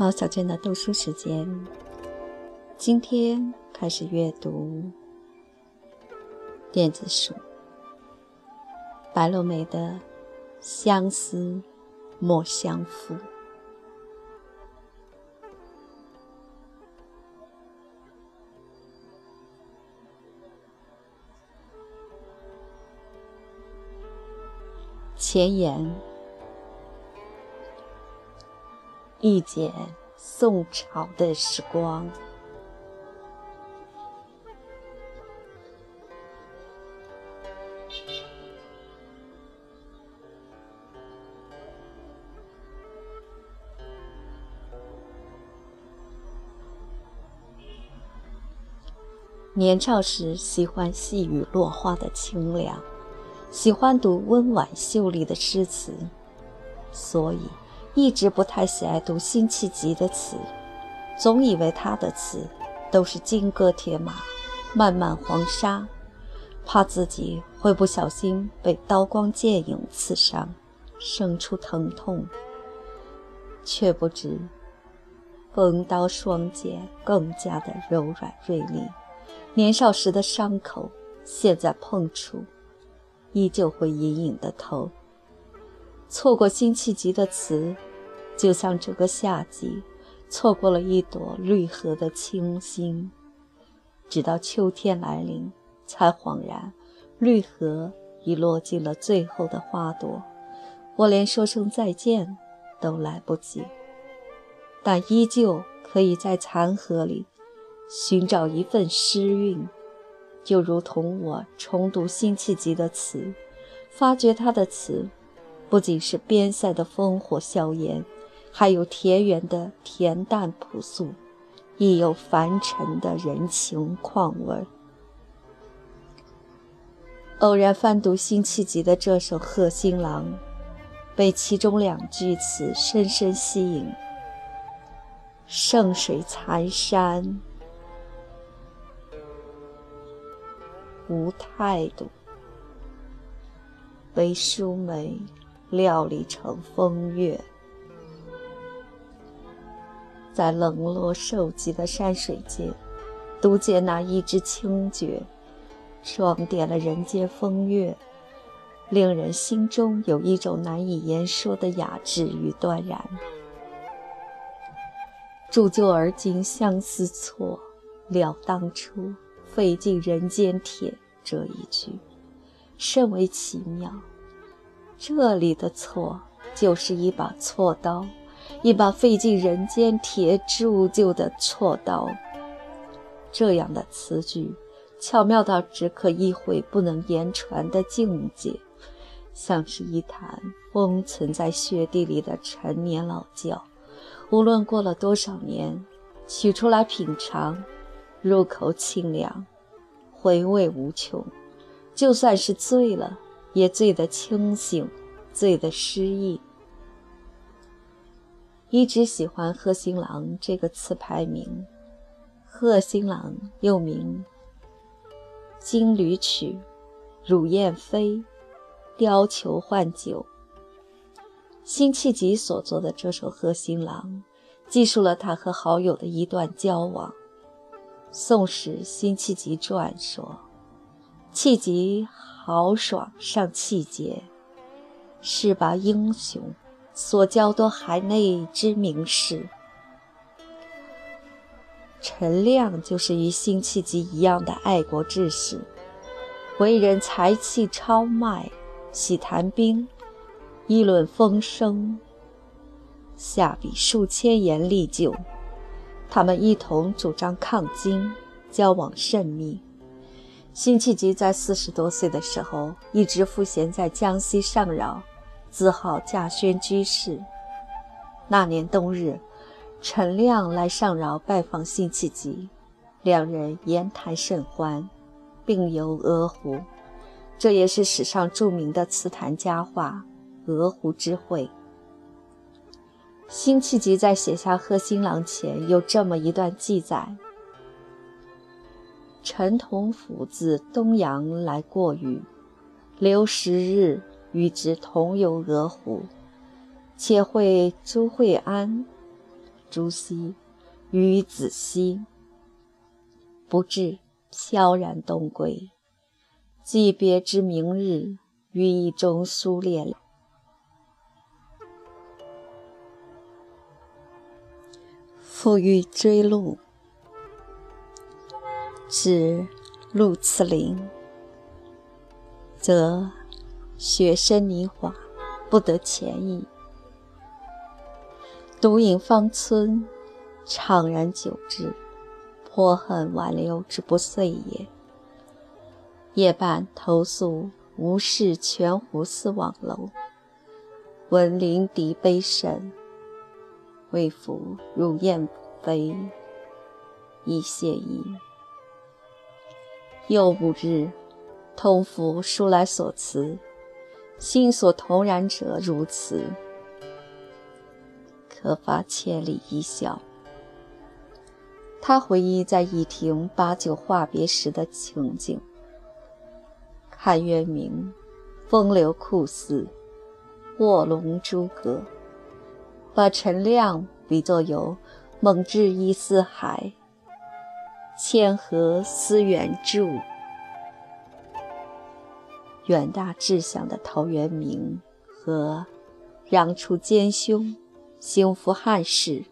毛小娟的读书时间，今天开始阅读电子书。白落梅的《相思莫相负》。前言：一剪宋朝的时光。年少时喜欢细雨落花的清凉，喜欢读温婉秀丽的诗词，所以一直不太喜爱读辛弃疾的词，总以为他的词都是金戈铁马、漫漫黄沙，怕自己会不小心被刀光剑影刺伤，生出疼痛，却不知锋刀双剑更加的柔软锐利。年少时的伤口，现在碰触，依旧会隐隐的痛。错过辛弃疾的词，就像这个夏季错过了一朵绿荷的清新。直到秋天来临，才恍然，绿荷已落尽了最后的花朵，我连说声再见都来不及。但依旧可以在残荷里。寻找一份诗韵，就如同我重读辛弃疾的词，发觉他的词不仅是边塞的烽火硝烟，还有田园的恬淡朴素，亦有凡尘的人情况味。偶然翻读辛弃疾的这首《贺新郎》，被其中两句词深深吸引：“盛水残山。”无态度，被书梅料理成风月，在冷落瘦瘠的山水间，独见那一支清绝，装点了人间风月，令人心中有一种难以言说的雅致与端然。铸就而今相思错，了当初。费尽人间铁这一句，甚为奇妙。这里的错，就是一把锉刀，一把费尽人间铁铸就的锉刀。这样的词句，巧妙到只可意会不能言传的境界，像是一坛封存在雪地里的陈年老窖，无论过了多少年，取出来品尝。入口清凉，回味无穷。就算是醉了，也醉得清醒，醉得失意。一直喜欢贺新郎这个词牌名。贺新郎又名《金缕曲》《乳燕飞》《貂裘换酒》。辛弃疾所作的这首《贺新郎》，记述了他和好友的一段交往。《宋史辛弃疾传》说：“弃疾豪爽上气节，是把英雄，所交多海内之名士。”陈亮就是与辛弃疾一样的爱国志士，为人才气超迈，喜谈兵，议论风声，下笔数千言历就。他们一同主张抗金，交往甚密。辛弃疾在四十多岁的时候，一直赋闲在江西上饶，自号稼轩居士。那年冬日，陈亮来上饶拜访辛弃疾，两人言谈甚欢，并游鹅湖，这也是史上著名的词坛佳话——鹅湖之会。辛弃疾在写下《贺新郎》前有这么一段记载：“陈同甫自东阳来过雨，留十日与之同游鹅湖，且会朱惠安，朱熹，与子兮，不至飘然东归。既别之明日，于意中苏列。复欲追路，至鹿次林，则雪深泥滑，不得前意。独饮芳村，怅然久之，颇恨挽留之不遂也。夜半投宿吴氏泉湖寺望楼，闻铃笛悲甚。为夫如燕飞，亦谢矣。又五日，同府书来所辞，心所同然者如此，可发千里一笑。他回忆在驿亭把酒话别时的情景，看渊明，风流酷似，卧龙诸葛。把陈亮比作有猛志一四海，谦和思远著，远大志向的陶渊明和让出奸凶、兴复汉室、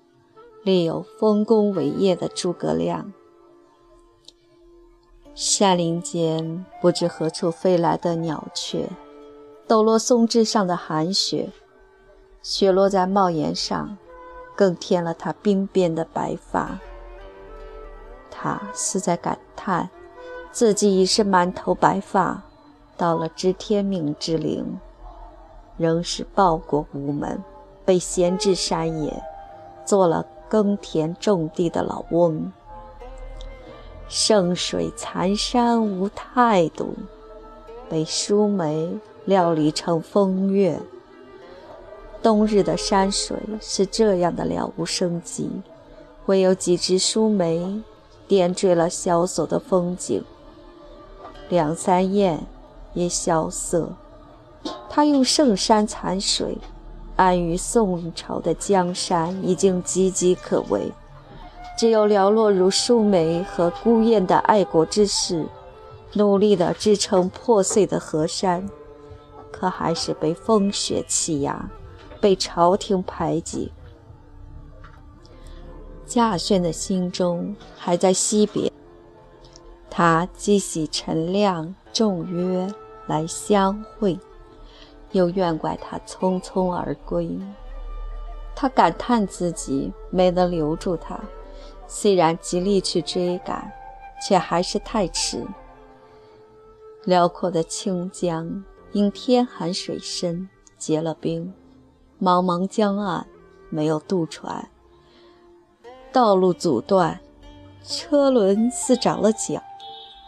立有丰功伟业的诸葛亮。山林间不知何处飞来的鸟雀，抖落松枝上的寒雪。雪落在帽檐上，更添了他鬓边的白发。他似在感叹，自己已是满头白发，到了知天命之龄，仍是报国无门，被闲置山野，做了耕田种地的老翁。盛水残山无态度，被舒梅料理成风月。冬日的山水是这样的了无生机，唯有几枝疏梅点缀了萧索的风景。两三雁也萧瑟。他用圣山残水，安于宋朝的江山已经岌岌可危，只有寥落如疏梅和孤雁的爱国之士，努力地支撑破碎的河山，可还是被风雪欺压。被朝廷排挤，贾轩的心中还在惜别。他既喜陈亮众约来相会，又怨怪他匆匆而归。他感叹自己没能留住他，虽然极力去追赶，却还是太迟。辽阔的清江因天寒水深结了冰。茫茫江岸，没有渡船，道路阻断，车轮似长了脚，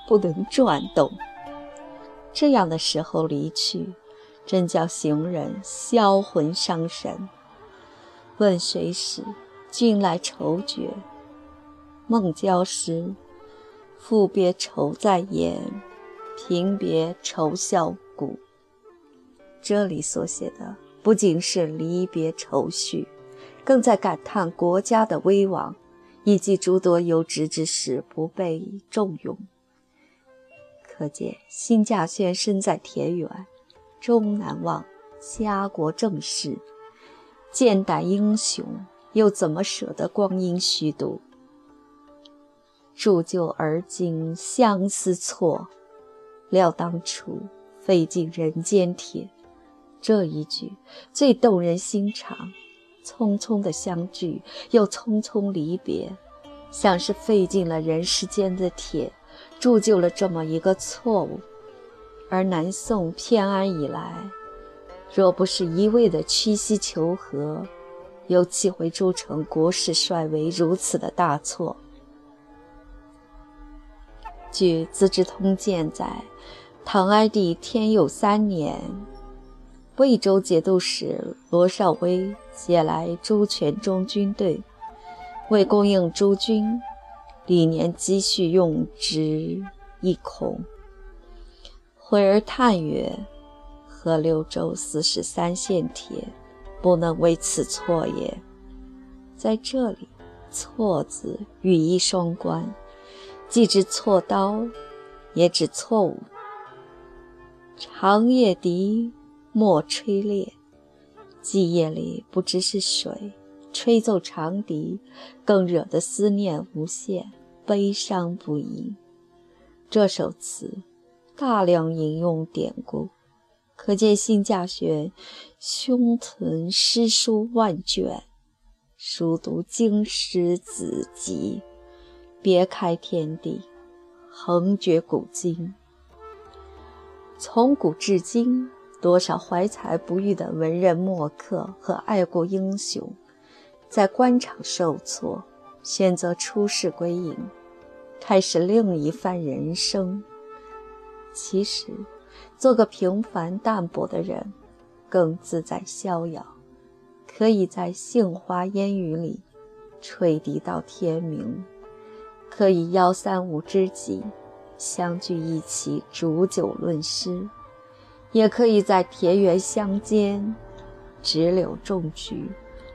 不能转动。这样的时候离去，真叫行人销魂伤神。问谁时，君来愁绝。梦交时，赋别愁在眼，平别愁笑骨。这里所写的。不仅是离别愁绪，更在感叹国家的危亡，以及诸多有职之士不被重用。可见辛稼轩身在田园，终难忘家国政事，剑胆英雄，又怎么舍得光阴虚度？铸就而今相思错，料当初费尽人间铁。这一句最动人心肠，匆匆的相聚，又匆匆离别，像是费尽了人世间的铁，铸就了这么一个错误。而南宋偏安以来，若不是一味的屈膝求和，又岂会铸成国势衰微如此的大错？据《资治通鉴》载，唐哀帝天佑三年。魏州节度使罗绍威借来朱全忠军队，为供应诸军历年积蓄用之，一空。回而叹曰：“河六州四十三县铁，不能为此错也。”在这里，错字语义双关，既指错刀，也指错误。长夜笛莫吹裂，寂夜里不知是谁吹奏长笛，更惹得思念无限，悲伤不已。这首词大量引用典故，可见辛稼学胸存诗书万卷，熟读经史子集，别开天地，横绝古今。从古至今，多少怀才不遇的文人墨客和爱国英雄，在官场受挫，选择出仕归隐，开始另一番人生。其实，做个平凡淡泊的人，更自在逍遥，可以在杏花烟雨里吹笛到天明，可以邀三五知己。相聚一起煮酒论诗，也可以在田园乡间植柳种菊，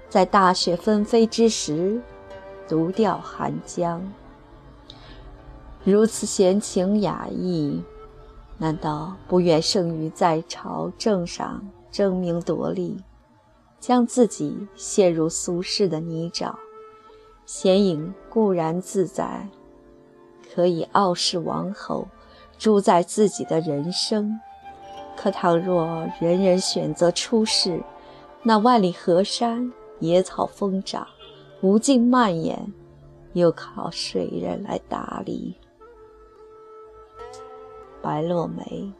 在大雪纷飞之时独钓寒江。如此闲情雅意，难道不愿胜于在朝政上争名夺利，将自己陷入俗世的泥沼？闲隐固然自在。可以傲视王侯，主宰自己的人生。可倘若人人选择出世，那万里河山野草疯长，无尽蔓延，又靠谁人来打理？白落梅。